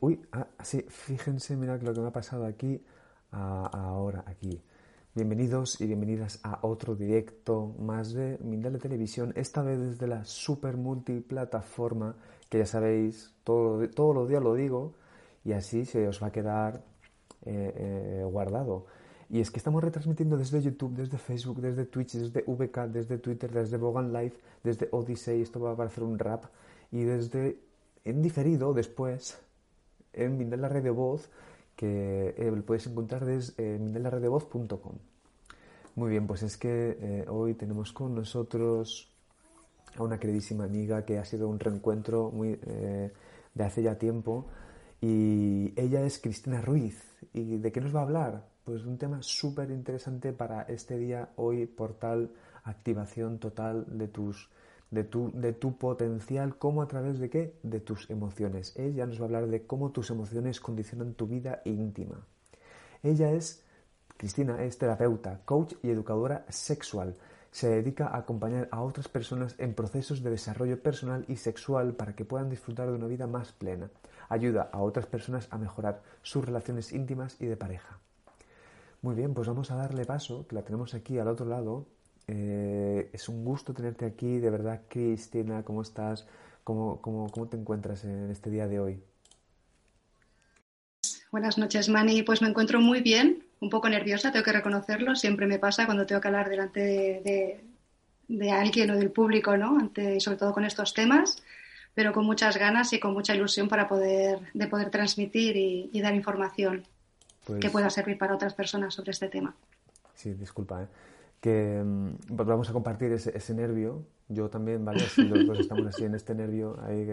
Uy, ah, fíjense, mirad lo que me ha pasado aquí, ahora, aquí. Bienvenidos y bienvenidas a otro directo más de Mindale Televisión, esta vez desde la super multiplataforma, que ya sabéis, todo, todos los días lo digo, y así se os va a quedar eh, eh, guardado. Y es que estamos retransmitiendo desde YouTube, desde Facebook, desde Twitch, desde VK, desde Twitter, desde Bogan Live, desde Odyssey, esto va a parecer un rap, y desde en diferido después en Mindela de Voz, que eh, lo puedes encontrar desde eh. Muy bien, pues es que eh, hoy tenemos con nosotros a una queridísima amiga que ha sido un reencuentro muy, de hace ya tiempo y ella es Cristina Ruiz. ¿Y de qué nos va a hablar? Pues de un tema súper interesante para este día, hoy, portal activación total de tus de tu, de tu potencial, ¿cómo a través de qué? De tus emociones. Ella nos va a hablar de cómo tus emociones condicionan tu vida íntima. Ella es, Cristina, es terapeuta, coach y educadora sexual. Se dedica a acompañar a otras personas en procesos de desarrollo personal y sexual para que puedan disfrutar de una vida más plena. Ayuda a otras personas a mejorar sus relaciones íntimas y de pareja. Muy bien, pues vamos a darle paso, que la tenemos aquí al otro lado, eh, es un gusto tenerte aquí, de verdad, Cristina, ¿cómo estás? ¿Cómo, cómo, cómo te encuentras en este día de hoy? Buenas noches, Mani. Pues me encuentro muy bien, un poco nerviosa, tengo que reconocerlo. Siempre me pasa cuando tengo que hablar delante de, de, alguien o del público, ¿no? Ante, sobre todo con estos temas, pero con muchas ganas y con mucha ilusión para poder, de poder transmitir y, dar información que pues pueda servir para otras personas sobre este tema. Sí, disculpa, ¿eh? Que mm, pues vamos a compartir ese, ese, nervio. Yo también, ¿vale? Si los dos estamos así en este nervio, ahí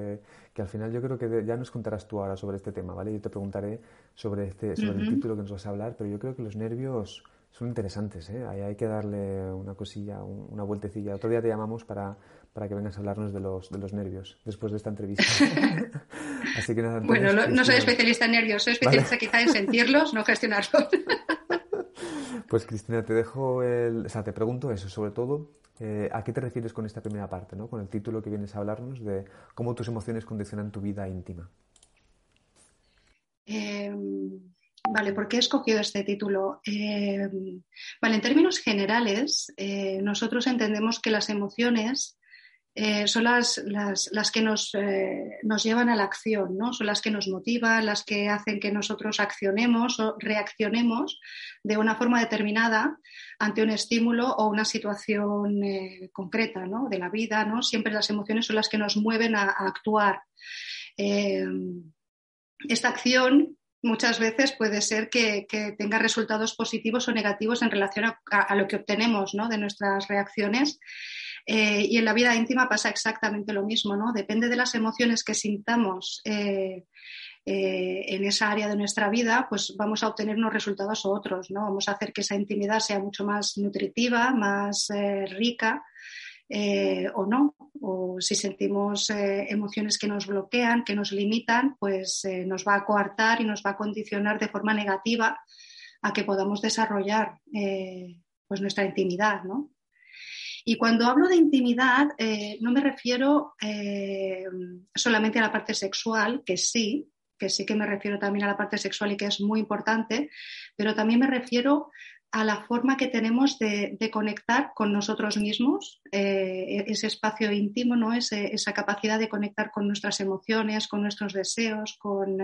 que, al final yo creo que ya nos contarás tú ahora sobre este tema, ¿vale? Yo te preguntaré sobre, este, sobre el título que nos vas a hablar, pero yo creo que los nervios son interesantes, ¿eh? Ahí hay que darle una cosilla, una vueltecilla. Otro día te llamamos para, para que vengas a hablarnos de los, de los nervios después de esta entrevista. así que nada. bueno, no, soy especialista en nervios, soy especialista quizá en sentirlos, no gestionarlos. Pues Cristina, te dejo el, o sea, te pregunto eso, sobre todo, eh, ¿a qué te refieres con esta primera parte, ¿no? con el título que vienes a hablarnos de cómo tus emociones condicionan tu vida íntima? Em, vale, ¿por qué he escogido este título? Em, vale, en términos generales, eh, nosotros entendemos que las emociones eh, son las, las, que nos, eh, nos, llevan a la acción, ¿no? son las que nos motivan, las que hacen que nosotros accionemos o reaccionemos de una forma determinada ante un estímulo o una situación eh, concreta ¿no? de la vida. ¿no? Siempre las emociones son las que nos mueven a, actuar. esta acción muchas veces puede ser que, tenga resultados positivos o negativos en relación a, a lo que obtenemos ¿no? de nuestras reacciones. Eh, y en la vida íntima pasa exactamente lo mismo, ¿no? Depende de las emociones que sintamos eh, eh, en esa área de nuestra vida, pues vamos a obtener unos resultados u otros, ¿no? Vamos a hacer que esa intimidad sea mucho más nutritiva, más rica. o no, o si sentimos emociones que nos bloquean, que nos limitan, pues nos va a coartar y nos va a condicionar de forma negativa a que podamos desarrollar pues nuestra intimidad, ¿no? Y cuando hablo de intimidad, eh, no me refiero eh, solamente a la parte sexual, que sí, que sí que me refiero también a la parte sexual y que es muy importante, pero también me refiero a la forma que tenemos de, conectar con nosotros mismos, eh, ese espacio íntimo, ¿no? esa capacidad de conectar con nuestras emociones, con nuestros deseos, con,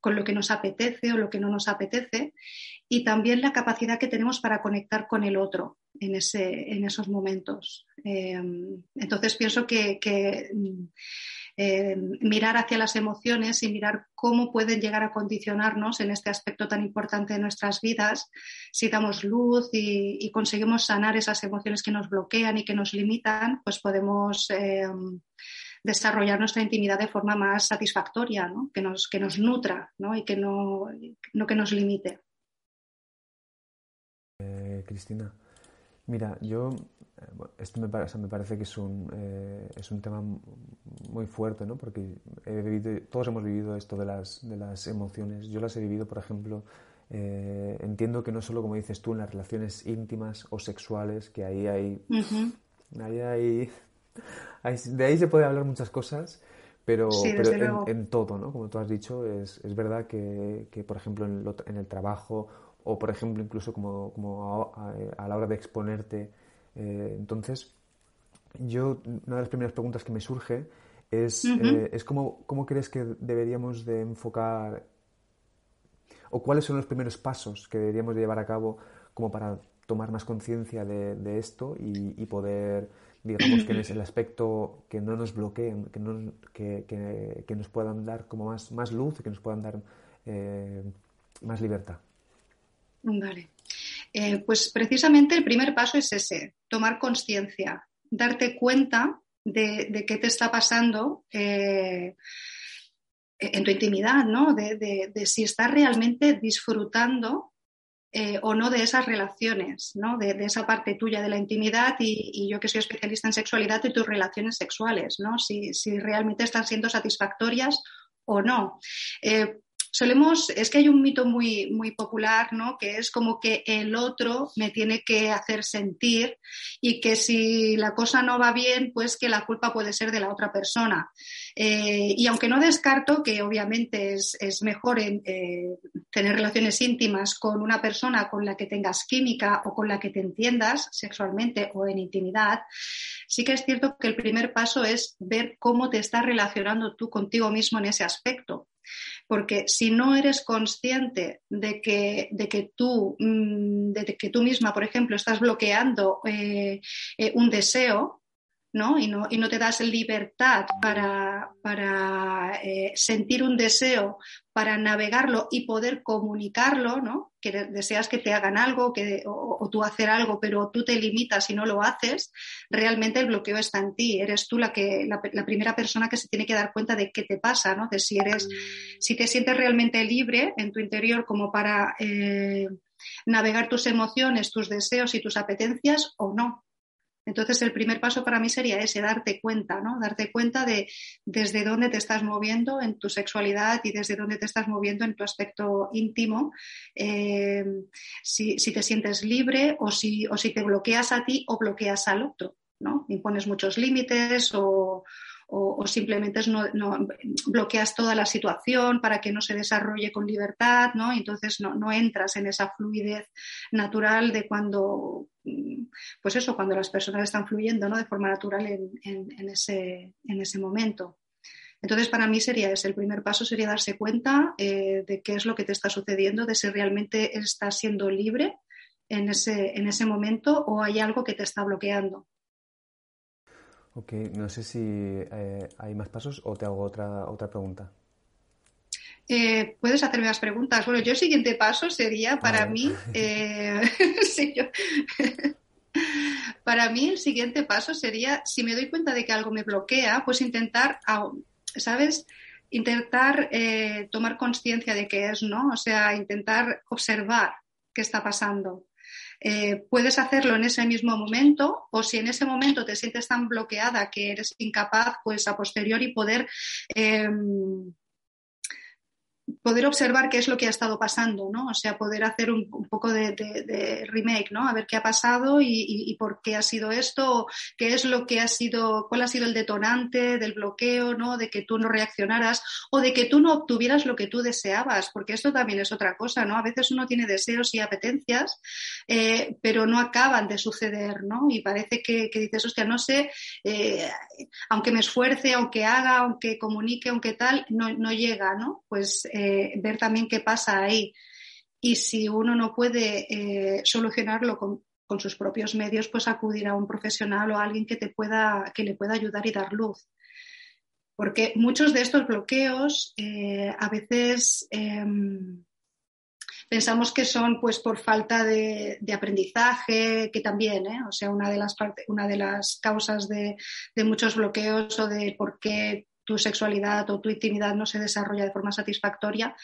con lo que nos apetece o lo que no nos apetece, y también la capacidad que tenemos para conectar con el otro en, ese, en esos momentos. Eh, entonces pienso que, eh, mirar hacia las emociones y mirar cómo pueden llegar a condicionarnos en este aspecto tan importante de nuestras vidas, si damos luz y, conseguimos sanar esas emociones que nos bloquean y que nos limitan, pues podemos eh, desarrollar nuestra intimidad de forma más satisfactoria, que, nos, que nos nutra y que no, no que nos limite. Cristina. Mira, yo, eh, esto me, me parece que es un, eh, es un tema muy fuerte, ¿no? Porque he vivido, todos hemos vivido esto de las, de las emociones. Yo las he vivido, por ejemplo, eh, entiendo que no solo, como dices tú, en las relaciones íntimas o sexuales, que ahí hay... ahí hay de ahí se puede hablar muchas cosas, pero, en, todo, ¿no? Como tú has dicho, es, es verdad que, que, por ejemplo, en, en, el trabajo o, por ejemplo, incluso como, como a, la hora de exponerte. Eh, entonces, yo, una de las primeras preguntas que me surge es, eh, es cómo, cómo crees que deberíamos de enfocar o cuáles son los primeros pasos que deberíamos de llevar a cabo como para tomar más conciencia de, esto y, poder, digamos, que es el aspecto que no nos bloqueen, que, no, que, que, nos puedan dar como más, más luz, que nos puedan dar eh, más libertad. Vale. Eh, pues precisamente el primer paso es ese, tomar conciencia, darte cuenta de, qué te está pasando eh, en tu intimidad, ¿no? De, si estás realmente disfrutando eh, o no de esas relaciones, ¿no? De, esa parte tuya de la intimidad y, yo que soy especialista en sexualidad y tus relaciones sexuales, ¿no? Si, realmente están siendo satisfactorias o no. Solemos, es que hay un mito muy, muy popular, ¿no? Que es como que el otro me tiene que hacer sentir y que si la cosa no va bien, pues que la culpa puede ser de la otra persona. Eh, y aunque no descarto que obviamente es, mejor eh, tener relaciones íntimas con una persona con la que tengas química o con la que te entiendas sexualmente o en intimidad, sí que es cierto que el primer paso es ver cómo te estás relacionando tú contigo mismo en ese aspecto. Porque si no eres consciente de que, de que, tú, mm, de que tú misma, por ejemplo, estás bloqueando eh, eh, un deseo, ¿no? Y, ¿no? y no te das libertad para, para eh, sentir un deseo, para navegarlo y poder comunicarlo, ¿no? Deseas que te hagan algo que, o, tú hacer algo, pero tú te limitas y no lo haces, realmente el bloqueo está en ti. Eres tú la, que, la, primera persona que se tiene que dar cuenta de qué te pasa, ¿no? de si, eres, si te sientes realmente libre en tu interior como para... Eh, navegar tus emociones, tus deseos y tus apetencias o no. Entonces, el primer paso para mí sería ese, darte cuenta, ¿no? Darte cuenta de desde dónde te estás moviendo en tu sexualidad y desde dónde te estás moviendo en tu aspecto íntimo, eh, si, te sientes libre o si, o si te bloqueas a ti o bloqueas al otro, ¿no? Impones muchos límites o, o, simplemente no, bloqueas toda la situación para que no se desarrolle con libertad, ¿no? entonces no, entras en esa fluidez natural de cuando, mm, pues eso, cuando las personas están fluyendo, ¿no? De forma natural en, ese, en ese momento. Entonces, para mí sería ese. El primer paso sería darse cuenta eh, de qué es lo que te está sucediendo, de si realmente estás siendo libre en ese, en ese momento o hay algo que te está bloqueando. Ok, no sé si eh, hay más pasos o te hago otra, otra pregunta. Eh, puedes hacerme más preguntas. Bueno, yo el siguiente paso sería para mí, eh, para mí el siguiente paso sería, si me doy cuenta de que algo me bloquea, pues intentar, ¿sabes? Intentar tomar conciencia de qué es, ¿no? O sea, intentar observar qué está pasando. Eh, puedes hacerlo en ese mismo momento o si en ese momento te sientes tan bloqueada que eres incapaz, pues a posteriori poder em, poder observar qué es lo que ha estado pasando, ¿no? O sea, poder hacer un, poco de, remake, ¿no? A ver qué ha pasado y, por qué ha sido esto, qué es lo que ha sido, cuál ha sido el detonante del bloqueo, ¿no? De que tú no reaccionaras o de que tú no obtuvieras lo que tú deseabas, porque esto también es otra cosa, ¿no? A veces uno tiene deseos y apetencias, eh, pero no acaban de suceder, ¿no? Y parece que, dices, hostia, no sé, eh, aunque me esfuerce, aunque haga, aunque comunique, aunque tal, no, no llega, ¿no? Pues eh, ver también qué pasa ahí. Y si uno no puede eh, solucionarlo con, sus propios medios, pues acudir a un profesional o a alguien que, te pueda, que le pueda ayudar y dar luz. Porque muchos de estos bloqueos eh, a veces em, pensamos que son pues por falta de, aprendizaje, que también, o sea, una de las, una de las causas de, de, muchos bloqueos o de por qué tu sexualidad o tu intimidad no se desarrolla de forma satisfactoria,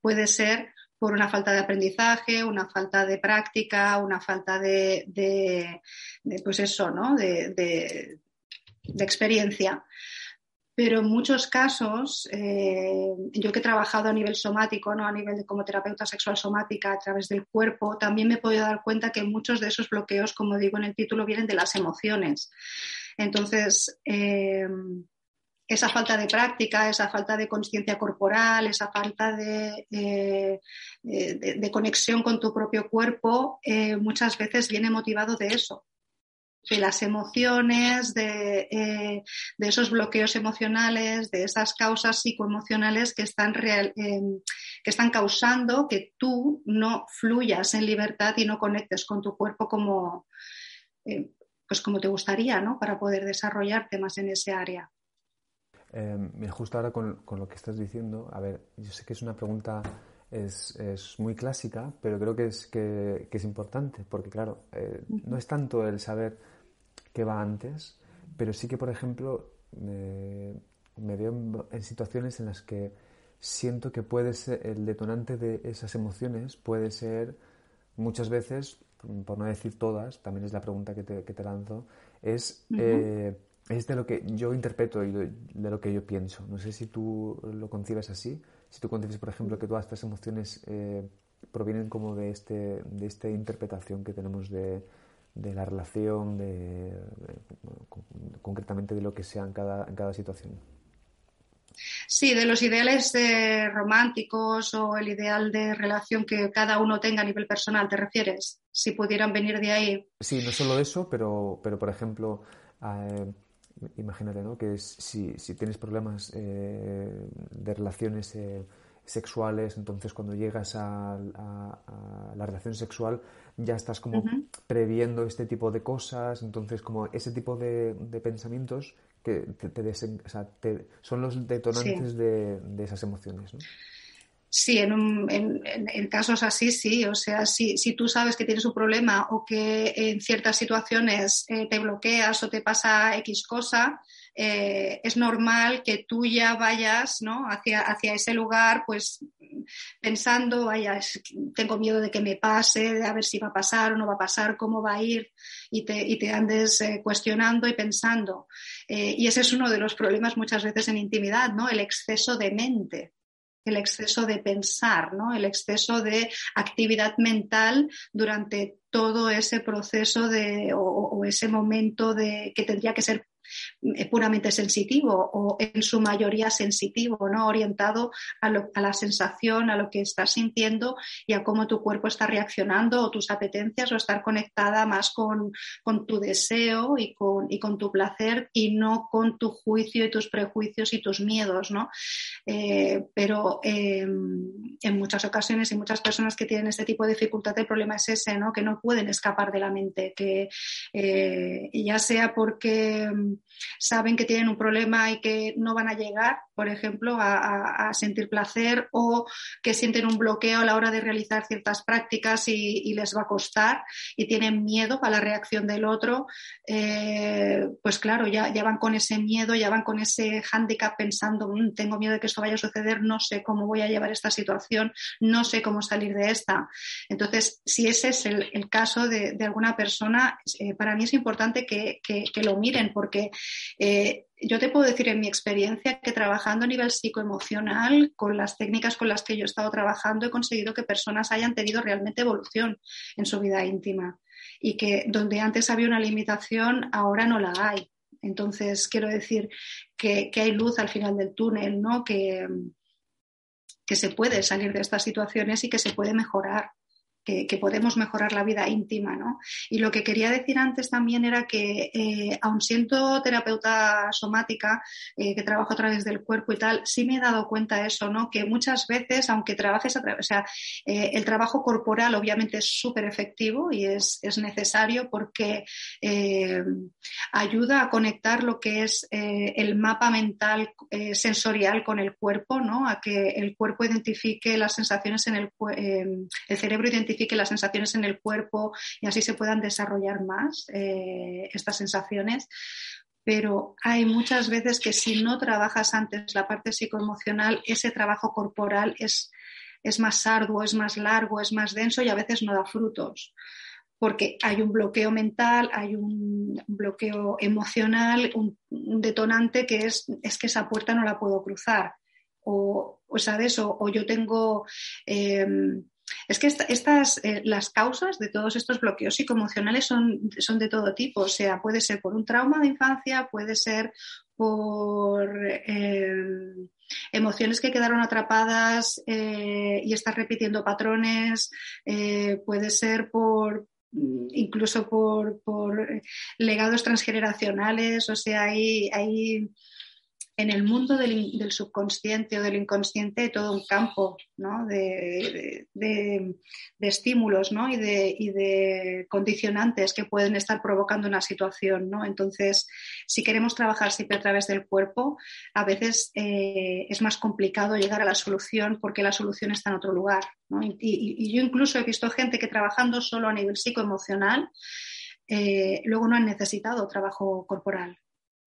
puede ser por una falta de aprendizaje, una falta de práctica, una falta de, pues eso, ¿no? de, experiencia. pero en muchos casos, eh, yo que he trabajado a nivel somático, ¿no? a nivel de como terapeuta sexual somática a través del cuerpo, también me he podido dar cuenta que muchos de esos bloqueos, como digo en el título, vienen de las emociones. Entonces, eh, esa falta de práctica, esa falta de conciencia corporal, esa falta de, eh, de, conexión con tu propio cuerpo, muchas veces viene motivado de eso, de las emociones, eh, de, esos bloqueos emocionales, de esas causas psicoemocionales que están, em, que están causando que tú no fluyas en libertad y no conectes con tu cuerpo como, eh, pues como te gustaría, ¿no? Para poder desarrollarte más en ese área. Em, justo ahora con, lo que estás diciendo, a ver, yo sé que es una pregunta es, muy clásica, pero creo que es, que, es importante, porque claro, eh, no es tanto el saber qué va antes, pero sí que, por ejemplo, me, veo en, situaciones en las que siento que puede ser el detonante de esas emociones, puede ser muchas veces, por no decir todas, también es la pregunta que te, que te lanzo, es, eh, es de lo que yo interpreto y de, lo que yo pienso. No sé si tú lo concibes así, si tú concibes, por ejemplo, que todas estas emociones eh, provienen como de, este, de esta interpretación que tenemos de, de la relación, de, concretamente de lo que sea en cada, en cada situación. Sí, de los ideales románticos o el ideal de relación que cada uno tenga a nivel personal, ¿te refieres? Si pudieran venir de ahí. Sí, no solo eso, pero, pero por ejemplo, eh, imagínate, ¿no? Que si, si tienes problemas eh, de relaciones eh, sexuales, entonces cuando llegas a, la relación sexual ya estás como previendo este tipo de cosas, entonces como ese tipo de, pensamientos que te, son los detonantes de, esas emociones. ¿no? Sí, en, casos así sí. O sea, si, tú sabes que tienes un problema o que en ciertas situaciones eh, te bloqueas o te pasa X cosa, eh, es normal que tú ya vayas ¿no? hacia, hacia ese lugar, pues pensando, vaya, tengo miedo de que me pase, de a ver si va a pasar o no va a pasar, cómo va a ir, y te, y te andes eh, cuestionando y pensando. y ese es uno de los problemas muchas veces en intimidad, ¿no? El exceso de mente el exceso de pensar, ¿no? el exceso de actividad mental durante todo ese proceso de, o, o, ese momento de, que tendría que ser puramente sensitivo o en su mayoría sensitivo, ¿no? orientado a, la sensación, a lo que estás sintiendo y a cómo tu cuerpo está reaccionando o tus apetencias o estar conectada más con, tu deseo y con, y con, tu placer y no con tu juicio y tus prejuicios y tus miedos. ¿no? Eh, pero em, en muchas ocasiones y muchas personas que tienen este tipo de dificultad, el problema es ese, ¿no? que no pueden escapar de la mente, que eh, ya sea porque saben que tienen un problema y que no van a llegar, por ejemplo, a, sentir placer o que sienten un bloqueo a la hora de realizar ciertas prácticas y, les va a costar y tienen miedo a la reacción del otro, eh, pues claro, ya, ya, van con ese miedo, ya van con ese hándicap pensando, mm, tengo miedo de que esto vaya a suceder, no sé cómo voy a llevar esta situación, no sé cómo salir de esta. Entonces, si ese es el, caso de, alguna persona, eh, para mí es importante que, que lo miren porque eh, yo te puedo decir en mi experiencia que trabajando a nivel psicoemocional, con las técnicas con las que yo he estado trabajando, he conseguido que personas hayan tenido realmente evolución en su vida íntima y que donde antes había una limitación, ahora no la hay. Entonces, quiero decir que, hay luz al final del túnel, ¿no? Que, que se puede salir de estas situaciones y que se puede mejorar que, podemos mejorar la vida íntima. ¿no? Y lo que quería decir antes también era que, eh, aun siendo terapeuta somática, eh, que trabajo a través del cuerpo y tal, sí me he dado cuenta de eso, ¿no? que muchas veces, aunque trabajes a través, o sea, eh, el trabajo corporal obviamente es súper efectivo y es, es necesario porque ayuda a conectar lo que es el mapa mental sensorial con el cuerpo, ¿no? a que el cuerpo identifique las sensaciones en el, el cerebro identifique que las sensaciones en el cuerpo y así se puedan desarrollar más eh, estas sensaciones. Pero hay muchas veces que si no trabajas antes la parte psicoemocional, ese trabajo corporal es, es más arduo, es más largo, es más denso y a veces no da frutos porque hay un bloqueo mental, hay un bloqueo emocional, un, detonante que es, es que esa puerta no la puedo cruzar. O, ¿sabes? O, yo tengo... Em, es que estas, eh, las causas de todos estos bloqueos psicoemocionales son, son de todo tipo. O sea, puede ser por un trauma de infancia, puede ser por em, emociones que quedaron atrapadas eh, y estás repitiendo patrones, eh, puede ser por incluso por, legados transgeneracionales, o sea, hay en el mundo del, subconsciente o del inconsciente todo un campo de, estímulos y, de, condicionantes que pueden estar provocando una situación. Entonces, si queremos trabajar siempre a través del cuerpo, a veces eh, es más complicado llegar a la solución porque la solución está en otro lugar. Y, yo incluso he visto gente que trabajando solo a nivel psicoemocional, eh, luego no han necesitado trabajo corporal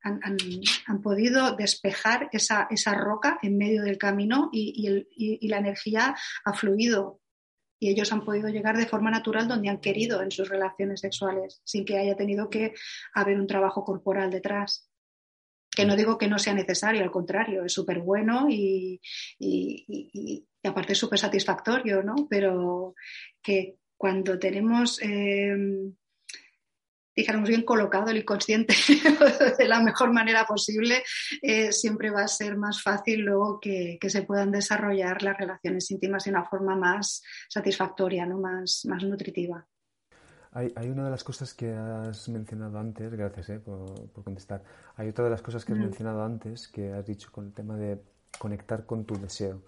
han, podido despejar esa, roca en medio del camino y, la energía ha fluido. Y ellos han podido llegar de forma natural donde han querido en sus relaciones sexuales, sin que haya tenido que haber un trabajo corporal detrás. Que no digo que no sea necesario, al contrario, es súper bueno y, aparte es súper satisfactorio, ¿no? Pero que cuando tenemos eh, dijéramos bien colocado el inconsciente de la mejor manera posible, eh, siempre va a ser más fácil luego que, se puedan desarrollar las relaciones íntimas de una forma más satisfactoria, ¿no? más, más nutritiva. Hay, una de las cosas que has mencionado antes, gracias eh, por, contestar, hay otra de las cosas que has mencionado antes que has dicho con el tema de conectar con tu deseo.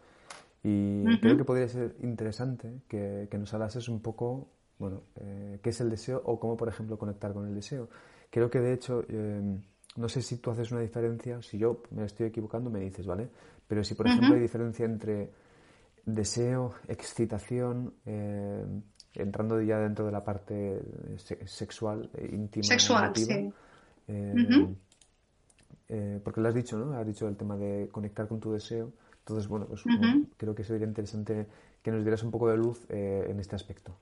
Y creo que podría ser interesante que, que nos hablases un poco bueno, eh, qué es el deseo o cómo, por ejemplo, conectar con el deseo. Creo que, de hecho, em, no sé si tú haces una diferencia, si yo me estoy equivocando, me dices, ¿vale? Pero si, por ejemplo, hay diferencia entre deseo, excitación, em, entrando ya dentro de la parte sexual, eh, íntima, sexual, sí. Em, eh, porque lo has dicho, ¿no? Has dicho el tema de conectar con tu deseo. Entonces, bueno, pues creo que sería interesante que nos dieras un poco de luz en este aspecto.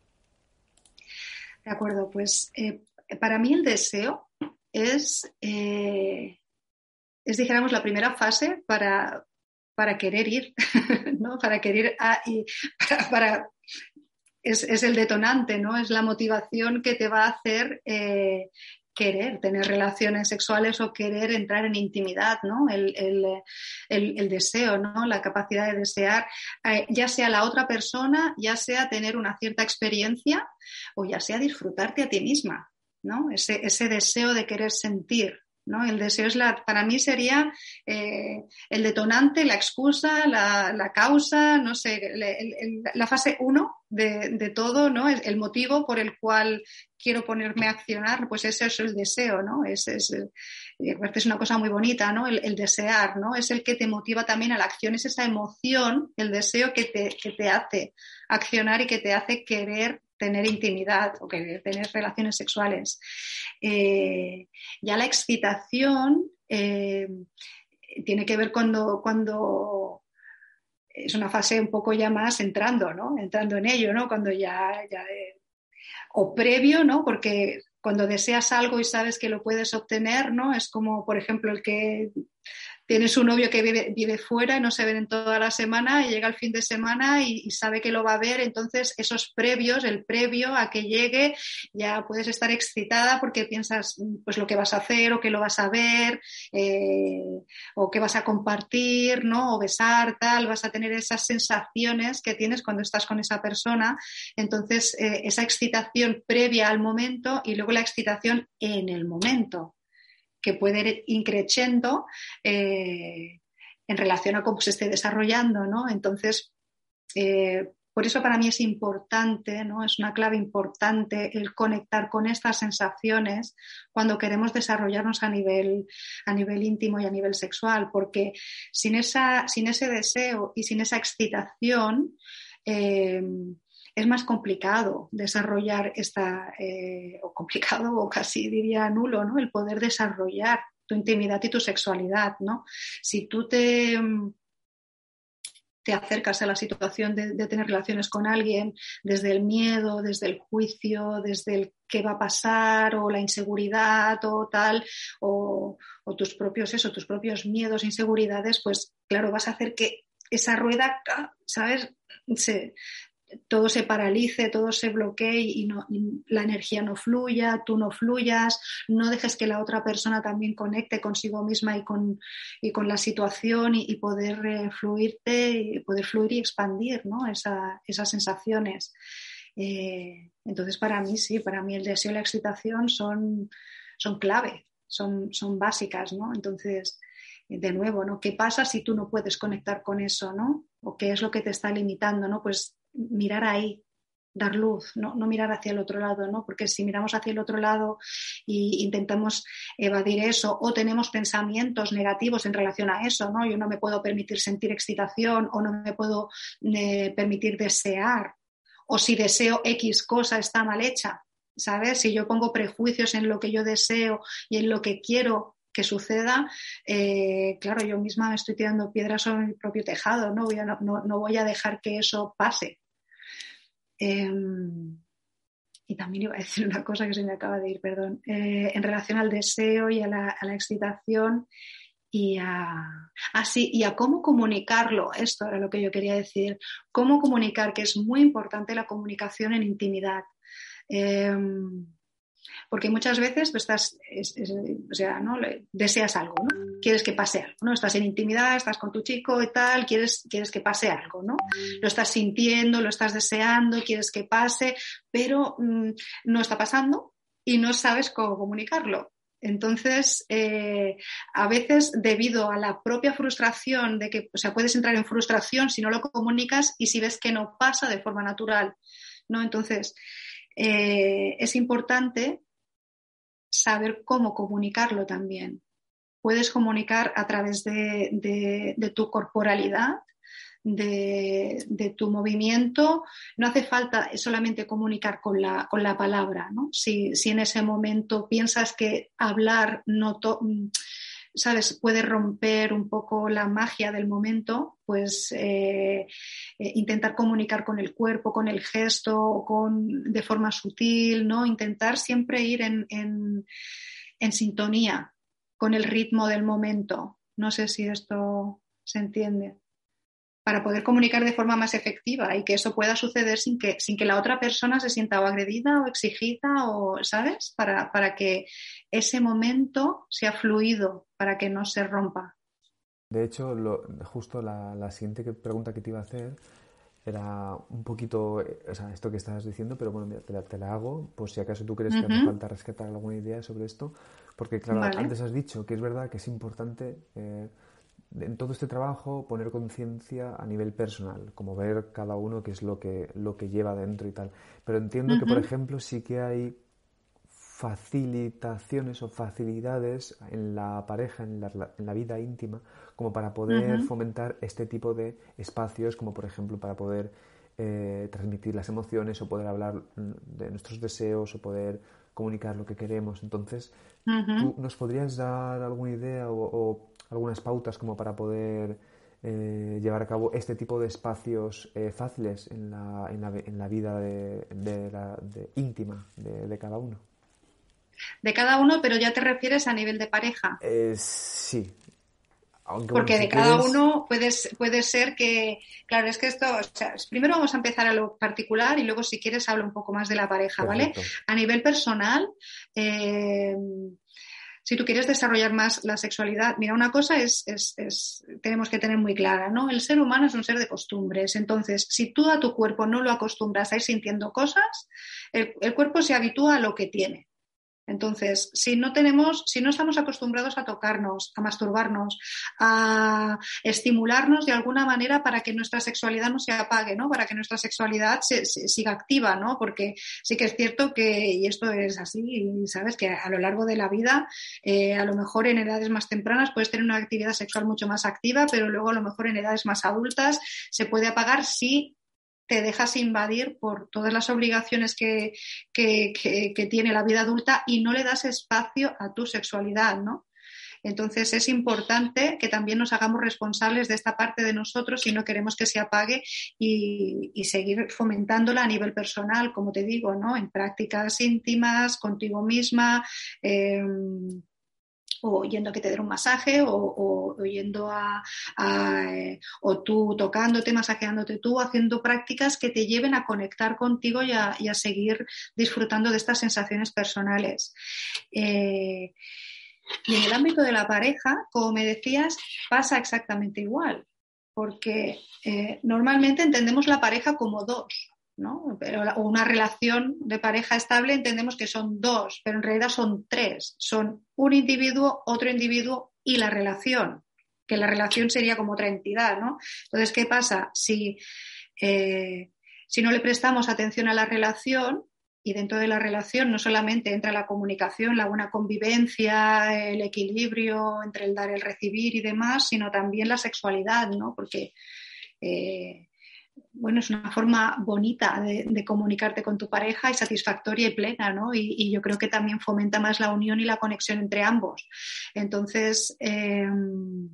De acuerdo, pues eh, para mí el deseo es, eh, es, dijéramos, la primera fase para, para querer ir, ¿no? Para querer a, y para, es, es, el detonante, ¿no? Es la motivación que te va a hacer eh, querer tener relaciones sexuales o querer entrar en intimidad, ¿no? El, deseo, ¿no? La capacidad de desear, eh, ya sea la otra persona, ya sea tener una cierta experiencia o ya sea disfrutarte a ti misma, ¿no? Ese, ese deseo de querer sentir, ¿no? El deseo es la, para mí sería eh, el detonante, la excusa, la, causa, no sé, la fase uno de, todo, ¿no? El, el, motivo por el cual quiero ponerme a accionar, pues ese es el deseo, ¿no? Es, es, es una cosa muy bonita, ¿no? El, desear, ¿no? Es el que te motiva también a la acción, es esa emoción, el deseo que te, que te hace accionar y que te hace querer tener intimidad o que tener relaciones sexuales. Eh, ya la excitación eh, tiene que ver cuando, cuando es una fase un poco ya más entrando, ¿no? Entrando en ello, ¿no? Cuando ya, ya o previo, ¿no? Porque cuando deseas algo y sabes que lo puedes obtener, ¿no? Es como, por ejemplo, el que tienes un novio que vive, fuera y no se ven en toda la semana y llega el fin de semana y, sabe que lo va a ver, entonces esos previos, el previo a que llegue, ya puedes estar excitada porque piensas pues lo que vas a hacer o que lo vas a ver eh, o que vas a compartir, ¿no? O besar, tal, vas a tener esas sensaciones que tienes cuando estás con esa persona, entonces eh, esa excitación previa al momento y luego la excitación en el momento que puede ir increciendo eh, en relación a cómo se esté desarrollando, ¿no? Entonces, eh, por eso para mí es importante, ¿no? Es una clave importante el conectar con estas sensaciones cuando queremos desarrollarnos a nivel, a nivel íntimo y a nivel sexual, porque sin, esa, sin ese deseo y sin esa excitación, eh, es más complicado desarrollar esta, eh, o complicado o casi diría nulo, ¿no? El poder desarrollar tu intimidad y tu sexualidad, ¿no? Si tú te, te acercas a la situación de, tener relaciones con alguien desde el miedo, desde el juicio, desde el qué va a pasar o la inseguridad o tal, o, o tus propios eso, tus propios miedos, inseguridades, pues claro, vas a hacer que esa rueda, ¿sabes? Se, todo se paralice, todo se bloquee y, no, la energía no fluya, tú no fluyas, no dejes que la otra persona también conecte consigo misma y con, y con la situación y, poder eh, fluirte, y poder fluir y expandir ¿no? esas sensaciones. Eh, entonces, para mí sí, para mí el deseo y la excitación son, son clave, son, son básicas, ¿no? Entonces, de nuevo, ¿no? ¿Qué pasa si tú no puedes conectar con eso, ¿no? ¿O qué es lo que te está limitando, ¿no? Pues mirar ahí, dar luz, ¿no? mirar hacia el otro lado, ¿no? Porque si miramos hacia el otro lado e intentamos evadir eso o tenemos pensamientos negativos en relación a eso, ¿no? Yo no me puedo permitir sentir excitación o no me puedo eh, permitir desear o si deseo X cosa está mal hecha, ¿sabes? Si yo pongo prejuicios en lo que yo deseo y en lo que quiero que suceda, eh, claro, yo misma me estoy tirando piedras sobre mi propio tejado, ¿no? No voy a dejar que eso pase. Em, y también iba a decir una cosa que se me acaba de ir, perdón, eh, en relación al deseo y a la, excitación y a, así, y a cómo comunicarlo. Esto era lo que yo quería decir. Cómo comunicar, que es muy importante la comunicación en intimidad. Em, porque muchas veces pues, estás, o sea, ¿no? deseas algo, ¿no? Quieres que pase algo, ¿no? Estás en intimidad, estás con tu chico y tal, quieres, quieres que pase algo, ¿no? Lo estás sintiendo, lo estás deseando, quieres que pase, pero mm, no está pasando y no sabes cómo comunicarlo. Entonces, eh, a veces debido a la propia frustración de que, o sea, puedes entrar en frustración si no lo comunicas y si ves que no pasa de forma natural, ¿no? Entonces, eh, es importante saber cómo comunicarlo también. Puedes comunicar a través de, tu corporalidad, de, tu movimiento. No hace falta solamente comunicar con la, con la palabra. ¿no? Si, si, en ese momento piensas que hablar no, ¿sabes? Puede romper un poco la magia del momento, pues eh, eh, intentar comunicar con el cuerpo, con el gesto, con, de forma sutil, ¿no? Intentar siempre ir en, en sintonía con el ritmo del momento. No sé si esto se entiende para poder comunicar de forma más efectiva y que eso pueda suceder sin que, sin que la otra persona se sienta o agredida o exigida o, ¿sabes? Para, para que ese momento sea fluido, para que no se rompa. De hecho, justo la, la, siguiente pregunta que te iba a hacer era un poquito o sea, esto que estabas diciendo, pero bueno, te la, te la hago por si acaso tú crees que hace falta rescatar alguna idea sobre esto, porque claro, antes has dicho que es verdad que es importante... Eh, en todo este trabajo poner conciencia a nivel personal, como ver cada uno qué es lo que, lo que lleva dentro y tal. Pero entiendo que, por ejemplo, sí que hay facilitaciones o facilidades en la pareja, en la, vida íntima, como para poder fomentar este tipo de espacios, como por ejemplo para poder eh, transmitir las emociones o poder hablar mm, de nuestros deseos o poder comunicar lo que queremos. Entonces, ¿tú nos podrías dar alguna idea o algunas pautas como para poder eh, llevar a cabo este tipo de espacios eh, fáciles en la, en, la, en la, vida de, la, íntima de, cada uno. De cada uno, pero ya te refieres a nivel de pareja. Eh, sí. Porque de cada uno puede, puede ser que, claro, es que esto, primero vamos a empezar a lo particular y luego si quieres hablo un poco más de la pareja, ¿vale? A nivel personal, si tú quieres desarrollar más la sexualidad, mira, una cosa es, es, tenemos que tener muy clara, ¿no? El ser humano es un ser de costumbres. Entonces, si tú a tu cuerpo no lo acostumbras a ir sintiendo cosas, el cuerpo se habitúa a lo que tiene. Entonces, si no tenemos, si no estamos acostumbrados a tocarnos, a masturbarnos, a estimularnos de alguna manera para que nuestra sexualidad no se apague, ¿no? Para que nuestra sexualidad se, siga activa, ¿no? Porque sí que es cierto que, y esto es así, sabes que a lo largo de la vida, eh, a lo mejor en edades más tempranas puedes tener una actividad sexual mucho más activa, pero luego a lo mejor en edades más adultas se puede apagar si te dejas invadir por todas las obligaciones que, que, tiene la vida adulta y no le das espacio a tu sexualidad, ¿no? Entonces es importante que también nos hagamos responsables de esta parte de nosotros si no queremos que se apague y, seguir fomentándola a nivel personal, como te digo, ¿no? En prácticas íntimas, contigo misma. Em, o yendo a que te den un masaje o, yendo a, eh, o tú tocándote, masajeándote tú, haciendo prácticas que te lleven a conectar contigo y a, seguir disfrutando de estas sensaciones personales. Eh, y en el ámbito de la pareja, como me decías, pasa exactamente igual, porque eh, normalmente entendemos la pareja como dos, Pero una relación de pareja estable entendemos que son dos, pero en realidad son tres. Son un individuo, otro individuo y la relación, que la relación sería como otra entidad, ¿no? Entonces, ¿qué pasa? Si, eh, si no le prestamos atención a la relación, y dentro de la relación no solamente entra la comunicación, la buena convivencia, el equilibrio entre el dar y el recibir y demás, sino también la sexualidad, ¿no? Porque eh, bueno, es una forma bonita de, comunicarte con tu pareja y satisfactoria y plena, ¿no? Y, yo creo que también fomenta más la unión y la conexión entre ambos. Entonces, em,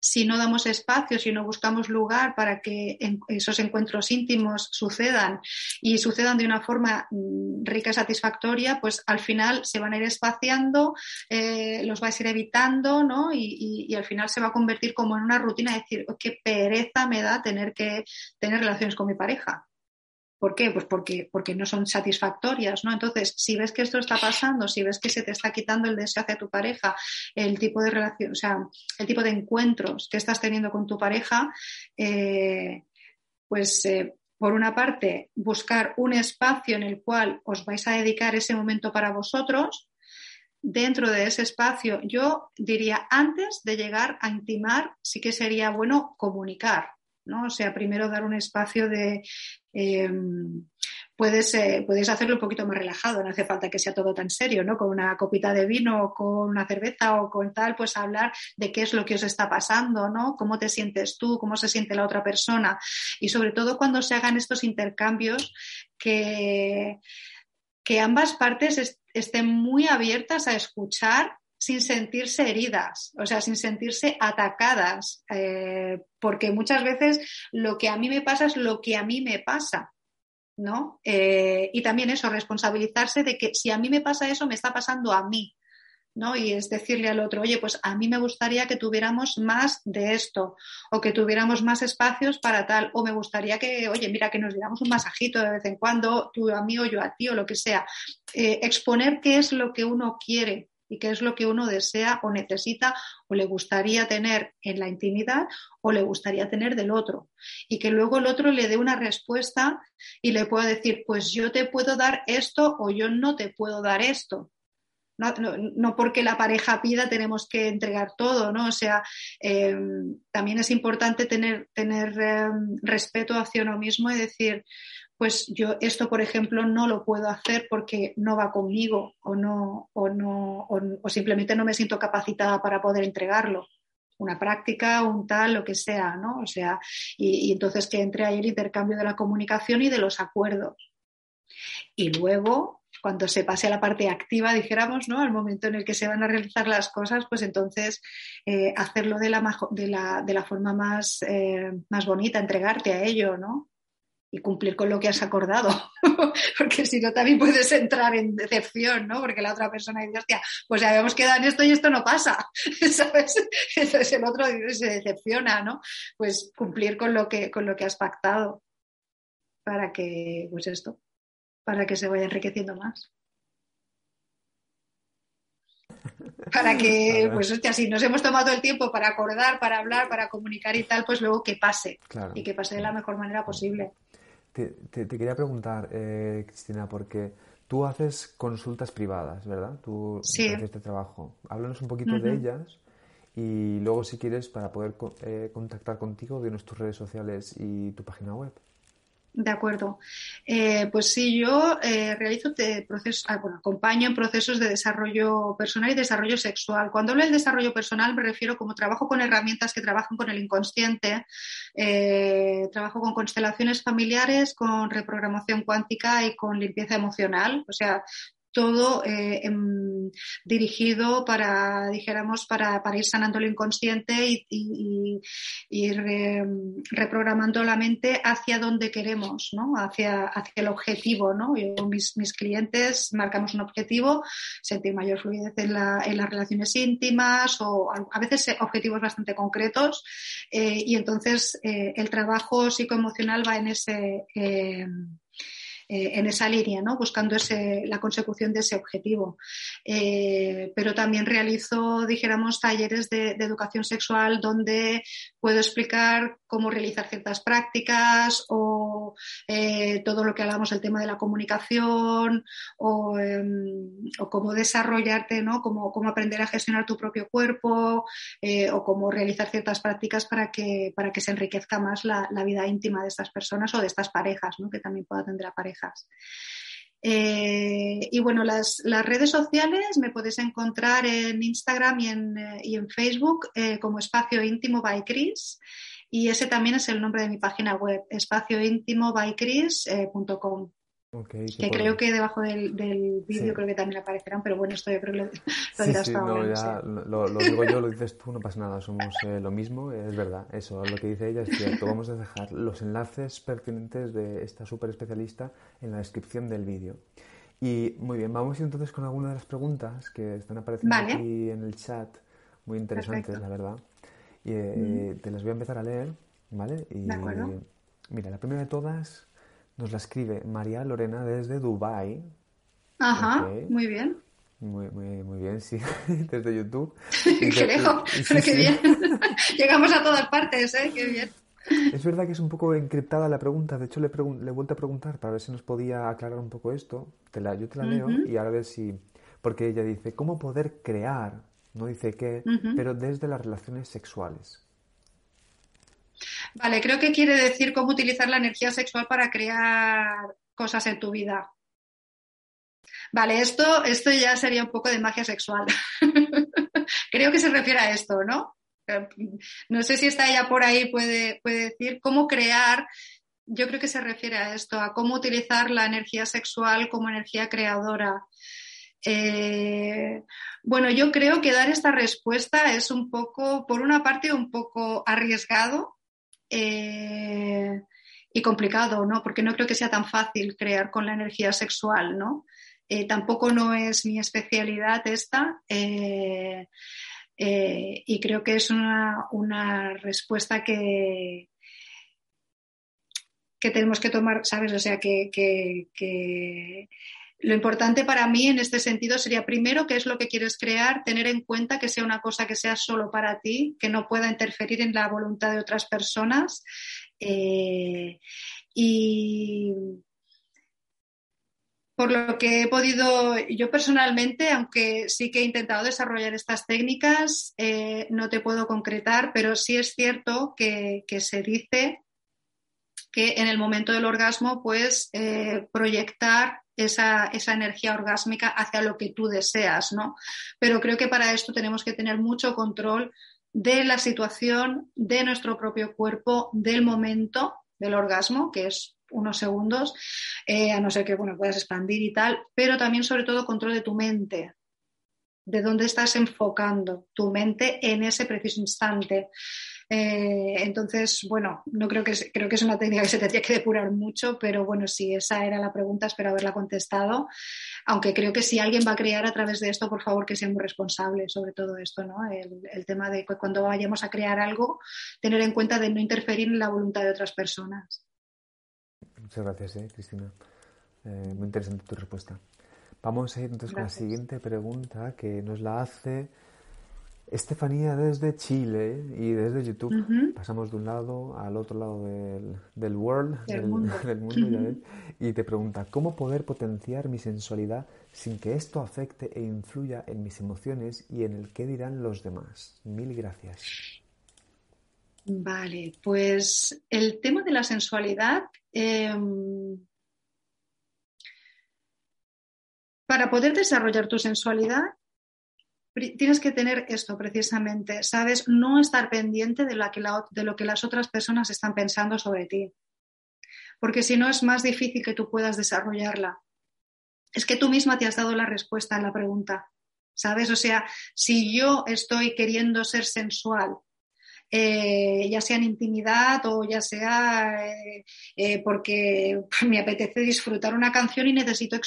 si no damos espacio, si no buscamos lugar para que esos encuentros íntimos sucedan y sucedan de una forma mm, rica y satisfactoria, pues al final se van a ir espaciando, eh, los vais a ir evitando, ¿no? Y, al final se va a convertir como en una rutina, de decir, oh, qué pereza me da tener que tener relaciones con mi pareja. ¿Por qué? Pues porque, porque no son satisfactorias, ¿no? Entonces, si ves que esto está pasando, si ves que se te está quitando el deseo hacia tu pareja, el tipo de relación, o sea, el tipo de encuentros que estás teniendo con tu pareja, eh, pues eh, por una parte, buscar un espacio en el cual os vais a dedicar ese momento para vosotros. Dentro de ese espacio, yo diría, antes de llegar a intimar, sí que sería bueno comunicar, ¿no? O sea, primero dar un espacio de... Eh, puedes, eh, puedes hacerlo un poquito más relajado, no hace falta que sea todo tan serio, ¿no? Con una copita de vino o con una cerveza o con tal, pues hablar de qué es lo que os está pasando, ¿no? Cómo te sientes tú, cómo se siente la otra persona y sobre todo cuando se hagan estos intercambios que, que ambas partes estén muy abiertas a escuchar sin sentirse heridas, o sea, sin sentirse atacadas, eh, porque muchas veces lo que a mí me pasa es lo que a mí me pasa, ¿no? Eh, y también eso, responsabilizarse de que si a mí me pasa eso, me está pasando a mí, ¿no? Y es decirle al otro, oye, pues a mí me gustaría que tuviéramos más de esto, o que tuviéramos más espacios para tal, o me gustaría que, oye, mira, que nos diéramos un masajito de vez en cuando, tú a mí o yo a ti, o lo que sea. Eh, exponer qué es lo que uno quiere, y qué es lo que uno desea o necesita o le gustaría tener en la intimidad o le gustaría tener del otro. Y que luego el otro le dé una respuesta y le pueda decir, pues yo te puedo dar esto o yo no te puedo dar esto. No, porque la pareja pida tenemos que entregar todo, ¿no? O sea, em, también es importante tener, tener em, respeto hacia uno mismo y decir, pues yo esto, por ejemplo, no lo puedo hacer porque no va conmigo o, no, o, no, o, simplemente no me siento capacitada para poder entregarlo. Una práctica, un tal, lo que sea, ¿no? O sea, y, entonces que entre ahí el intercambio de la comunicación y de los acuerdos. Y luego, cuando se pase a la parte activa, dijéramos, ¿no? Al momento en el que se van a realizar las cosas, pues entonces eh, hacerlo de la, de la, de la forma más, eh, más bonita, entregarte a ello, ¿no? Y cumplir con lo que has acordado, porque si no también puedes entrar en decepción, ¿no? Porque la otra persona dice, hostia, pues habíamos quedado en esto y esto no pasa, ¿sabes? Entonces el otro se decepciona, ¿no? Pues cumplir con lo que, con lo que has pactado para que, pues esto, para que se vaya enriqueciendo más. Para que, pues hostia, si nos hemos tomado el tiempo para acordar, para hablar, para comunicar y tal, pues luego que pase. Y que pase de la mejor manera posible. Te, quería preguntar, eh, Cristina, porque tú haces consultas privadas, ¿verdad? Tú sí. haces este trabajo. Háblanos un poquito de ellas y luego, si quieres, para poder eh, contactar contigo, dinos tus redes sociales y tu página web. De acuerdo. Eh, pues sí, yo eh, realizo procesos, ah, bueno, acompaño en procesos de desarrollo personal y desarrollo sexual. Cuando hablo del desarrollo personal me refiero como trabajo con herramientas que trabajan con el inconsciente, eh, trabajo con constelaciones familiares, con reprogramación cuántica y con limpieza emocional. O sea, todo eh, em, dirigido para, dijéramos, para, ir sanando lo inconsciente y, ir reprogramando la mente hacia donde queremos, ¿no? hacia, hacia el objetivo. ¿no? Yo, mis, mis clientes marcamos un objetivo, sentir mayor fluidez en, la, en las relaciones íntimas o a veces objetivos bastante concretos eh, y entonces eh, el trabajo psicoemocional va en ese eh, en esa línea, ¿no? buscando ese, la consecución de ese objetivo. Eh, pero también realizo, dijéramos, talleres de, educación sexual donde puedo explicar cómo realizar ciertas prácticas o eh, todo lo que hablamos del tema de la comunicación o, em, cómo desarrollarte, ¿no? Cómo, cómo, aprender a gestionar tu propio cuerpo o cómo realizar ciertas prácticas para que, para que se enriquezca más la, la vida íntima de estas personas o de estas parejas, ¿no? que también pueda tener a eh, y bueno, las, redes sociales me puedes encontrar en Instagram y en, eh, Facebook eh, como Espacio Íntimo by Chris. Y ese también es el nombre de mi página web, que creo que debajo del, vídeo creo que también aparecerán, pero bueno, esto yo creo que lo, dirás sí, no, ya, lo, digo yo, lo dices tú, no pasa nada, somos eh, lo mismo, es verdad, eso, lo que dice ella es cierto. Vamos a dejar los enlaces pertinentes de esta súper especialista en la descripción del vídeo. Y muy bien, vamos entonces con algunas de las preguntas que están apareciendo aquí en el chat, muy interesantes, la verdad. Y eh, te las voy a empezar a leer, ¿vale? Y, Mira, la primera de todas nos la escribe María Lorena desde Dubai. Ajá, muy bien. Muy, muy, muy bien, sí, desde YouTube. Creo, pero qué bien. Llegamos a todas partes, ¿eh? Qué bien. Es verdad que es un poco encriptada la pregunta. De hecho, le, le he vuelto a preguntar para ver si nos podía aclarar un poco esto. Te la, yo te la leo y ahora a ver si. Porque ella dice: ¿Cómo poder crear? No dice qué, pero desde las relaciones sexuales. Vale, creo que quiere decir cómo utilizar la energía sexual para crear cosas en tu vida. Vale, esto, esto ya sería un poco de magia sexual. creo que se refiere a esto, ¿no? No sé si está ella por ahí, puede, puede decir cómo crear. Yo creo que se refiere a esto, a cómo utilizar la energía sexual como energía creadora. Eh, bueno, yo creo que dar esta respuesta es un poco, por una parte, un poco arriesgado, eh, y complicado, ¿no? Porque no creo que sea tan fácil crear con la energía sexual, ¿no? Eh, tampoco no es mi especialidad esta eh, y creo que es una, respuesta que, que tenemos que tomar, ¿sabes? O sea, que, que lo importante para mí en este sentido sería primero qué es lo que quieres crear, tener en cuenta que sea una cosa que sea solo para ti, que no pueda interferir en la voluntad de otras personas. Eh, y por lo que he podido, yo personalmente, aunque sí que he intentado desarrollar estas técnicas, eh, no te puedo concretar, pero sí es cierto que, se dice que en el momento del orgasmo, pues eh, proyectar esa, energía orgásmica hacia lo que tú deseas, ¿no? Pero creo que para esto tenemos que tener mucho control de la situación, de nuestro propio cuerpo, del momento del orgasmo, que es unos segundos, eh, a no ser que bueno, puedas expandir y tal, pero también sobre todo control de tu mente, de dónde estás enfocando tu mente en ese preciso instante. Eh, entonces, bueno, no creo que creo que es una técnica que se tendría que depurar mucho, pero bueno, si esa era la pregunta, espero haberla contestado. Aunque creo que si alguien va a crear a través de esto, por favor, que sea muy responsable sobre todo esto, ¿no? El, tema de que cuando vayamos a crear algo, tener en cuenta de no interferir en la voluntad de otras personas. Muchas gracias, eh, Cristina. Eh, muy interesante tu respuesta. Vamos a ir entonces con la siguiente pregunta que nos la hace Estefanía desde Chile y desde YouTube. Pasamos de un lado al otro lado del, world, del, mundo, y te pregunta, ¿cómo poder potenciar mi sensualidad sin que esto afecte e influya en mis emociones y en el que dirán los demás? Mil gracias. Vale, pues el tema de la sensualidad... Em, para poder desarrollar tu sensualidad tienes que tener esto precisamente, ¿sabes? No estar pendiente de, lo que las otras personas están pensando sobre ti, porque si no es más difícil que tú puedas desarrollarla. es que tú misma te has dado la respuesta a la pregunta, ¿sabes? O sea, si yo estoy queriendo ser sensual eh, ya sea en intimidad o ya sea eh, eh, porque me apetece disfrutar una canción y necesito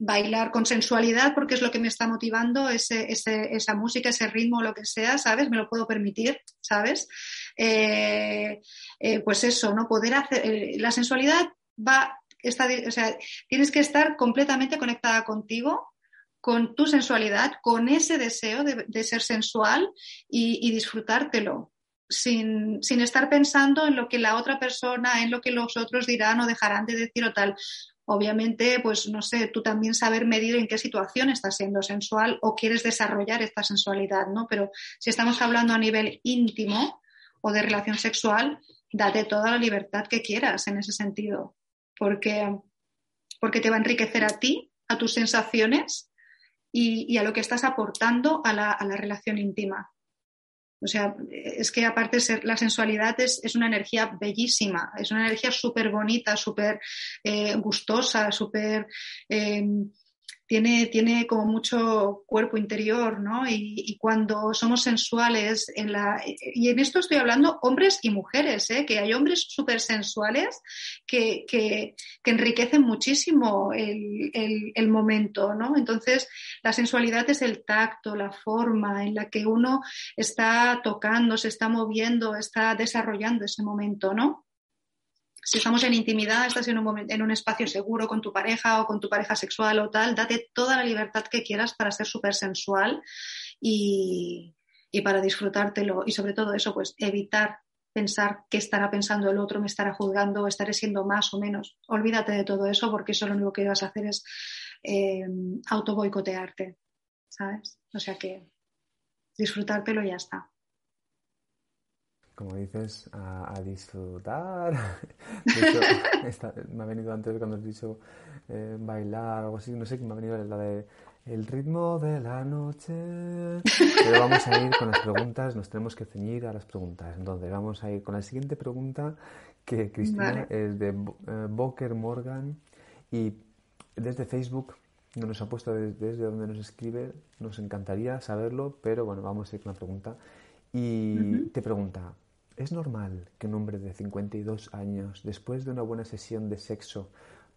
bailar con sensualidad porque es lo que me está motivando esa música, ese ritmo, lo que sea, ¿sabes? Me lo puedo permitir, ¿sabes? pues eso, ¿no? Poder hacer, la sensualidad va, está, o sea, tienes que estar completamente conectada contigo con tu sensualidad, con ese deseo de, ser sensual y, disfrutártelo, sin, estar pensando en lo que la otra persona, en lo que los otros dirán o dejarán de decir o tal. Obviamente, pues no sé, tú también saber medir en qué situación estás siendo sensual o quieres desarrollar esta sensualidad, ¿no? Pero si estamos hablando a nivel íntimo o de relación sexual, date toda la libertad que quieras en ese sentido, porque, porque te va a enriquecer a ti, a tus sensaciones y, a lo que estás aportando a la, relación íntima. O sea, es que aparte ser, la sensualidad es, una energía bellísima, es una energía súper bonita, súper eh, gustosa, súper eh, tiene, tiene como mucho cuerpo interior, ¿no? Y, cuando somos sensuales, en la, y en esto estoy hablando hombres y mujeres, ¿eh? que hay hombres súper sensuales que, que, enriquecen muchísimo el, el, momento, ¿no? Entonces, la sensualidad es el tacto, la forma en la que uno está tocando, se está moviendo, está desarrollando ese momento, ¿no? Si estamos en intimidad, estás en un, en un espacio seguro con tu pareja o con tu pareja sexual o tal, date toda la libertad que quieras para ser súper sensual y, para disfrutártelo. Y sobre todo eso, pues evitar pensar qué estará pensando el otro, me estará juzgando, estaré siendo más o menos. Olvídate de todo eso porque eso lo único que vas a hacer es eh, auto boicotearte, ¿sabes? O sea que disfrutártelo y ya está como dices, a, disfrutar. me ha venido antes cuando has dicho eh, bailar o algo así, no sé, qué me ha venido la de el ritmo de la noche. Pero vamos a ir con las preguntas, nos tenemos que ceñir a las preguntas. Entonces, vamos a ir con la siguiente pregunta que Cristina es de eh, Boker Morgan y desde Facebook no nos ha puesto desde, donde nos escribe, nos encantaría saberlo, pero bueno, vamos a ir con la pregunta. Y te pregunta, ¿Es normal que un hombre de 52 años, después de una buena sesión de sexo,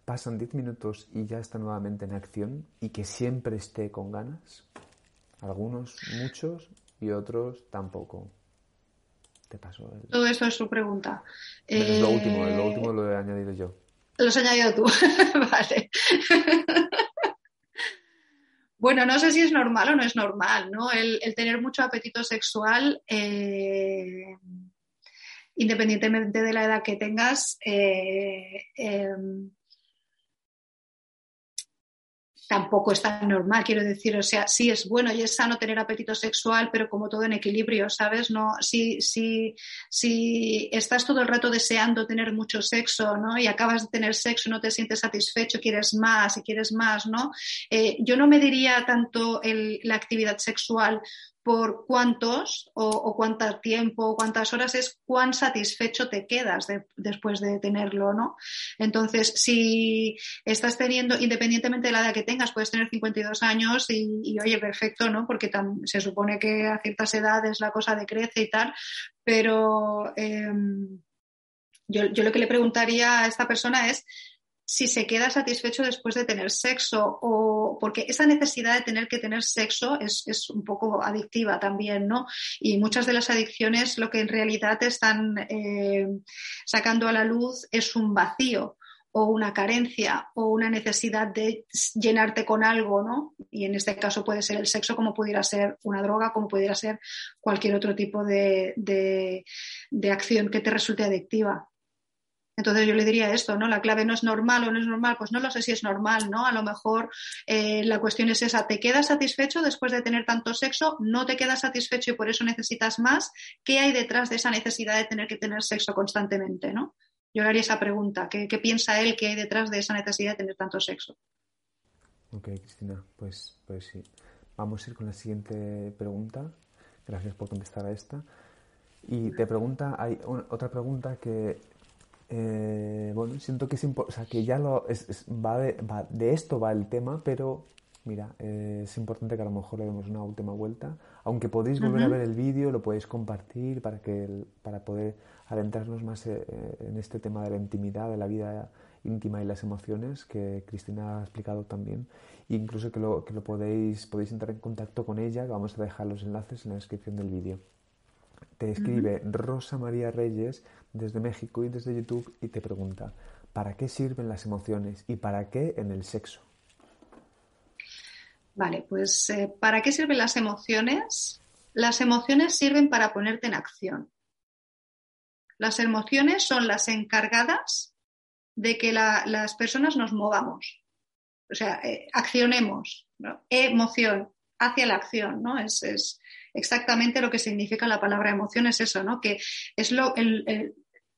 pasan 10 minutos y ya está nuevamente en acción y que siempre esté con ganas? Algunos, muchos y otros tampoco. Te paso. Todo eso es su pregunta. Es lo último, lo último lo he añadido yo. Lo has añadido tú. vale. Bueno, no sé si es normal o no es normal, ¿no? El, tener mucho apetito sexual eh, independientemente de la edad que tengas, eh, em, tampoco es tan normal, quiero decir, o sea, sí es bueno y es sano tener apetito sexual, pero como todo en equilibrio, ¿sabes? No, si, si, si estás todo el rato deseando tener mucho sexo, ¿no? Y acabas de tener sexo y no te sientes satisfecho, quieres más y quieres más, ¿no? Eh, yo no me diría tanto la actividad sexual por cuántos o, cuánto tiempo o cuántas horas es cuán satisfecho te quedas después de tenerlo, ¿no? Entonces, si estás teniendo, independientemente de la edad que tengas, puedes tener 52 años y, oye, perfecto, ¿no? Porque se supone que a ciertas edades la cosa decrece y tal, pero em, yo, yo lo que le preguntaría a esta persona es si se queda satisfecho después de tener sexo o porque esa necesidad de tener que tener sexo es, un poco adictiva también, ¿no? Y muchas de las adicciones lo que en realidad están eh, sacando a la luz es un vacío o una carencia o una necesidad de llenarte con algo, ¿no? Y en este caso puede ser el sexo como pudiera ser una droga, como pudiera ser cualquier otro tipo de acción que te resulte adictiva. Entonces yo le diría esto, ¿no? La clave no es normal o no es normal, pues no lo sé si es normal, ¿no? A lo mejor eh, la cuestión es esa, ¿te quedas satisfecho después de tener tanto sexo? ¿No te quedas satisfecho y por eso necesitas más? ¿Qué hay detrás de esa necesidad de tener que tener sexo constantemente, ¿no? Yo le haría esa pregunta, ¿qué, piensa él que hay detrás de esa necesidad de tener tanto sexo? Ok, Cristina, pues, pues sí. Vamos a ir con la siguiente pregunta. Gracias por contestar a esta. Y te pregunta, hay otra pregunta que eh, bueno, siento que es o sea, que ya lo va, de, va, de, esto va el tema, pero mira, eh, es importante que a lo mejor le demos una última vuelta. Aunque podéis volver a ver el vídeo, lo podéis compartir para que para poder adentrarnos más eh, en este tema de la intimidad, de la vida íntima y las emociones que Cristina ha explicado también. incluso que lo, que lo podéis, podéis entrar en contacto con ella, vamos a dejar los enlaces en la descripción del vídeo. Te escribe Rosa María Reyes desde México y desde YouTube y te pregunta, ¿para qué sirven las emociones y para qué en el sexo? Vale, pues eh, ¿para qué sirven las emociones? Las emociones sirven para ponerte en acción. Las emociones son las encargadas de que las personas nos movamos, o sea, eh, accionemos, emoción, hacia la acción, ¿no? Es, es, exactamente lo que significa la palabra emoción, es eso, ¿no? Que es lo,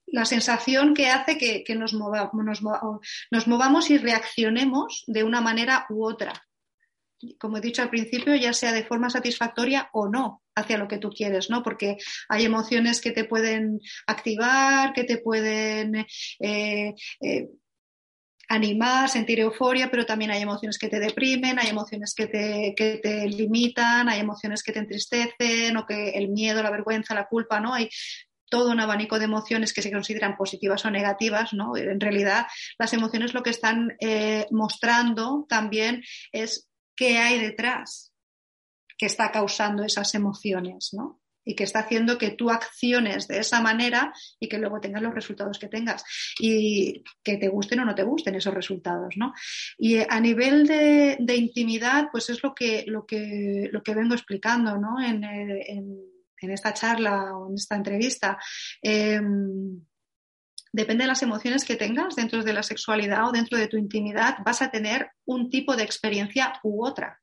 la sensación que hace que, nos, nos, movamos y reaccionemos de una manera u otra. Como he dicho al principio, ya sea de forma satisfactoria o no hacia lo que tú quieres, ¿no? Porque hay emociones que te pueden activar, que te pueden eh, eh, animar, sentir euforia, pero también hay emociones que te deprimen, hay emociones que te, que te limitan, hay emociones que te entristecen o que el miedo, la vergüenza, la culpa, ¿no? Hay todo un abanico de emociones que se consideran positivas o negativas, ¿no? En realidad, las emociones lo que están eh, mostrando también es qué hay detrás que está causando esas emociones, ¿no? Y que está haciendo que tú acciones de esa manera y que luego tengas los resultados que tengas y que te gusten o no te gusten esos resultados, ¿no? Y a nivel de, intimidad, pues es lo que, lo que, lo que vengo explicando, ¿no? en en esta charla o en esta entrevista, em, depende de las emociones que tengas dentro de la sexualidad o dentro de tu intimidad, vas a tener un tipo de experiencia u otra.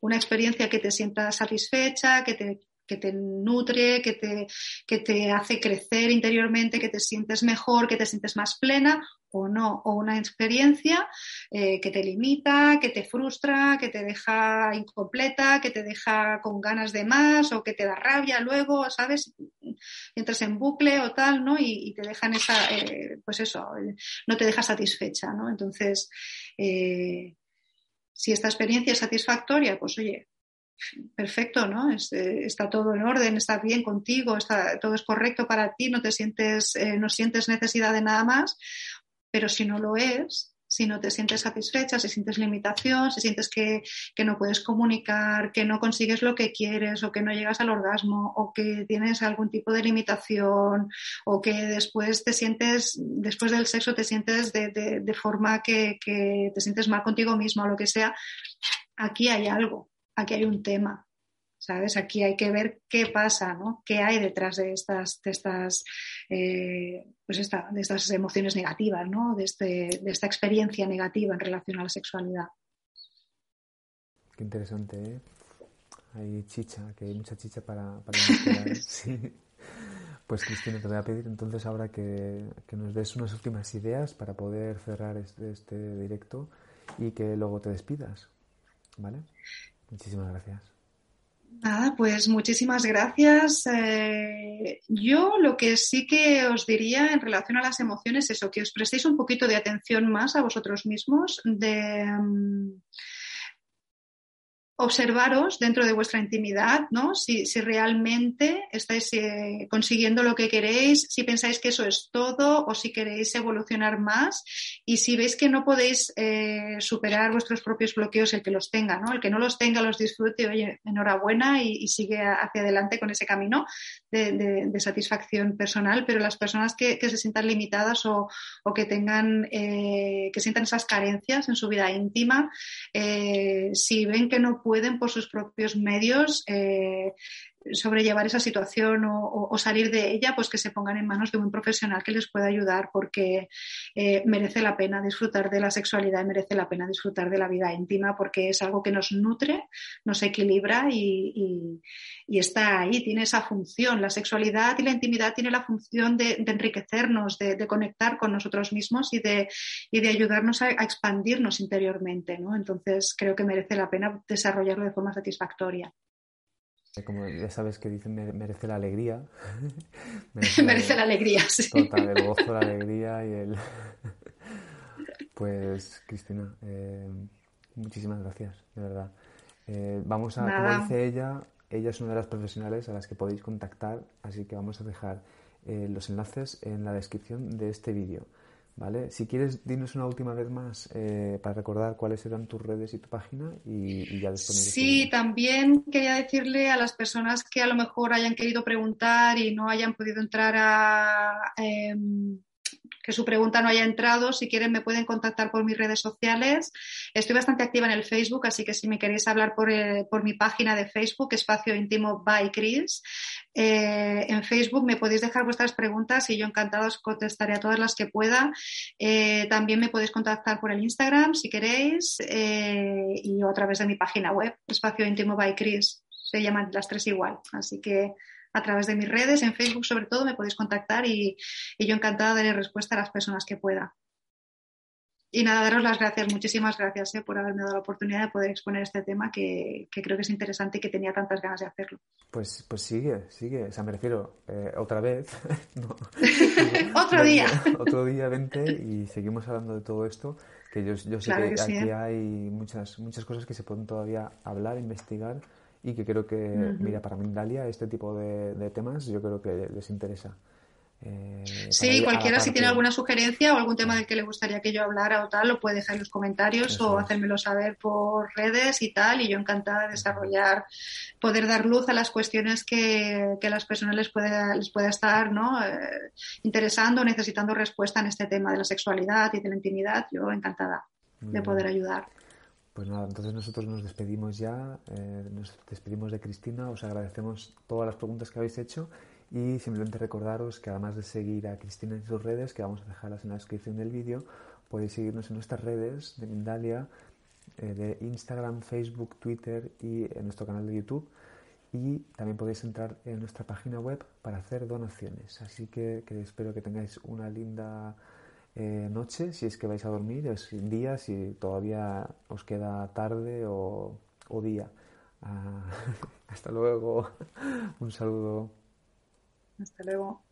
Una experiencia que te sienta satisfecha, que te que te nutre, que te, que te hace crecer interiormente, que te sientes mejor, que te sientes más plena o no, o una experiencia eh, que te limita, que te frustra, que te deja incompleta, que te deja con ganas de más o que te da rabia luego, ¿sabes? Entras en bucle o tal, ¿no? Y, te dejan esa, eh, pues eso, no te deja satisfecha, ¿no? Entonces, eh, si esta experiencia es satisfactoria, pues oye, perfecto, ¿no? Eh, está todo en orden, está bien contigo, todo es correcto para ti, no te sientes, eh, no sientes necesidad de nada más, pero si no lo es, si no te sientes satisfecha, si sientes limitación, si sientes que, que, no puedes comunicar, que no consigues lo que quieres o que no llegas al orgasmo o que tienes algún tipo de limitación o que después te sientes, después del sexo te sientes de, de, forma que, que, te sientes mal contigo mismo o lo que sea, aquí hay algo aquí hay un tema, ¿sabes? Aquí hay que ver qué pasa, ¿no? ¿Qué hay detrás de estas, de estas, eh, pues de estas emociones negativas, ¿no? De, este, de esta experiencia negativa en relación a la sexualidad. Qué interesante, ¿eh? Hay chicha, que hay mucha chicha para, para sí. Pues Cristina, te voy a pedir entonces ahora que, que, nos des unas últimas ideas para poder cerrar este, este directo y que luego te despidas, ¿vale? Muchísimas gracias. Nada, pues muchísimas gracias. Eh, yo lo que sí que os diría en relación a las emociones es eso, que os prestéis un poquito de atención más a vosotros mismos, de, mm, observaros dentro de vuestra intimidad, ¿no? Si, realmente estáis eh, consiguiendo lo que queréis, si pensáis que eso es todo o si queréis evolucionar más y si veis que no podéis eh, superar vuestros propios bloqueos, el que los tenga, ¿no? El que no los tenga los disfrute, oye, enhorabuena y, sigue hacia adelante con ese camino de, satisfacción personal, pero las personas que, se sientan limitadas o, que tengan, eh, que sientan esas carencias en su vida íntima, si ven que no pueden por sus propios medios eh, sobrellevar esa situación o, salir de ella, pues que se pongan en manos de un profesional que les pueda ayudar porque eh, merece la pena disfrutar de la sexualidad y merece la pena disfrutar de la vida íntima porque es algo que nos nutre, nos equilibra y, está ahí, tiene esa función. La sexualidad y la intimidad tiene la función de, enriquecernos, de, conectar con nosotros mismos y de, ayudarnos a, expandirnos interiormente. ¿no? Entonces creo que merece la pena desarrollarlo de forma satisfactoria. Como ya sabes que dicen, merece la alegría. merece, la, alegría, sí. Total, el gozo, la alegría y el... pues, Cristina, eh, muchísimas gracias, de verdad. Eh, vamos a, como dice ella, ella es una de las profesionales a las que podéis contactar, así que vamos a dejar eh, los enlaces en la descripción de este vídeo. ¿Vale? Si quieres, dinos una última vez más eh, para recordar cuáles eran tus redes y tu página y, ya después. Sí, también quería decirle a las personas que a lo mejor hayan querido preguntar y no hayan podido entrar a, em, que su pregunta no haya entrado, si quieren me pueden contactar por mis redes sociales. Estoy bastante activa en el Facebook, así que si me queréis hablar por, eh, mi página de Facebook, Espacio Íntimo by Chris, eh, en Facebook me podéis dejar vuestras preguntas y yo encantada os contestaré a todas las que pueda. Eh, también me podéis contactar por el Instagram si queréis y a través de mi página web, Espacio Íntimo by Chris. Se llaman las tres igual, así que a través de mis redes, en Facebook sobre todo, me podéis contactar y, yo encantada de daré respuesta a las personas que pueda. Y nada, daros las gracias, muchísimas gracias eh, por haberme dado la oportunidad de poder exponer este tema que, creo que es interesante y que tenía tantas ganas de hacerlo. Pues, pues sigue, sigue, o sea, me refiero, eh, otra vez. otro día. otro día, vente y seguimos hablando de todo esto, que yo, yo sé que, aquí ¿eh? hay muchas, muchas cosas que se pueden todavía hablar, investigar y que creo que, mira, para Mindalia este tipo de, temas yo creo que les interesa. Eh, sí, cualquiera si tiene alguna sugerencia o algún tema del que le gustaría que yo hablara o tal, lo puede dejar en los comentarios o hacérmelo saber por redes y tal, y yo encantada de desarrollar, poder dar luz a las cuestiones que, que a las personas les pueda, les pueda estar ¿no? Eh, interesando necesitando respuesta en este tema de la sexualidad y de la intimidad, yo encantada de poder ayudar. Pues nada, entonces nosotros nos despedimos ya, eh, nos despedimos de Cristina, os agradecemos todas las preguntas que habéis hecho y simplemente recordaros que además de seguir a Cristina en sus redes, que vamos a dejarlas en la descripción del vídeo, podéis seguirnos en nuestras redes de Mindalia, eh, de Instagram, Facebook, Twitter y en nuestro canal de YouTube. Y también podéis entrar en nuestra página web para hacer donaciones. Así que espero que tengáis una linda eh, noche, si es que vais a dormir, es día, si todavía os queda tarde o, día. Ah, hasta luego. Un saludo. Hasta luego.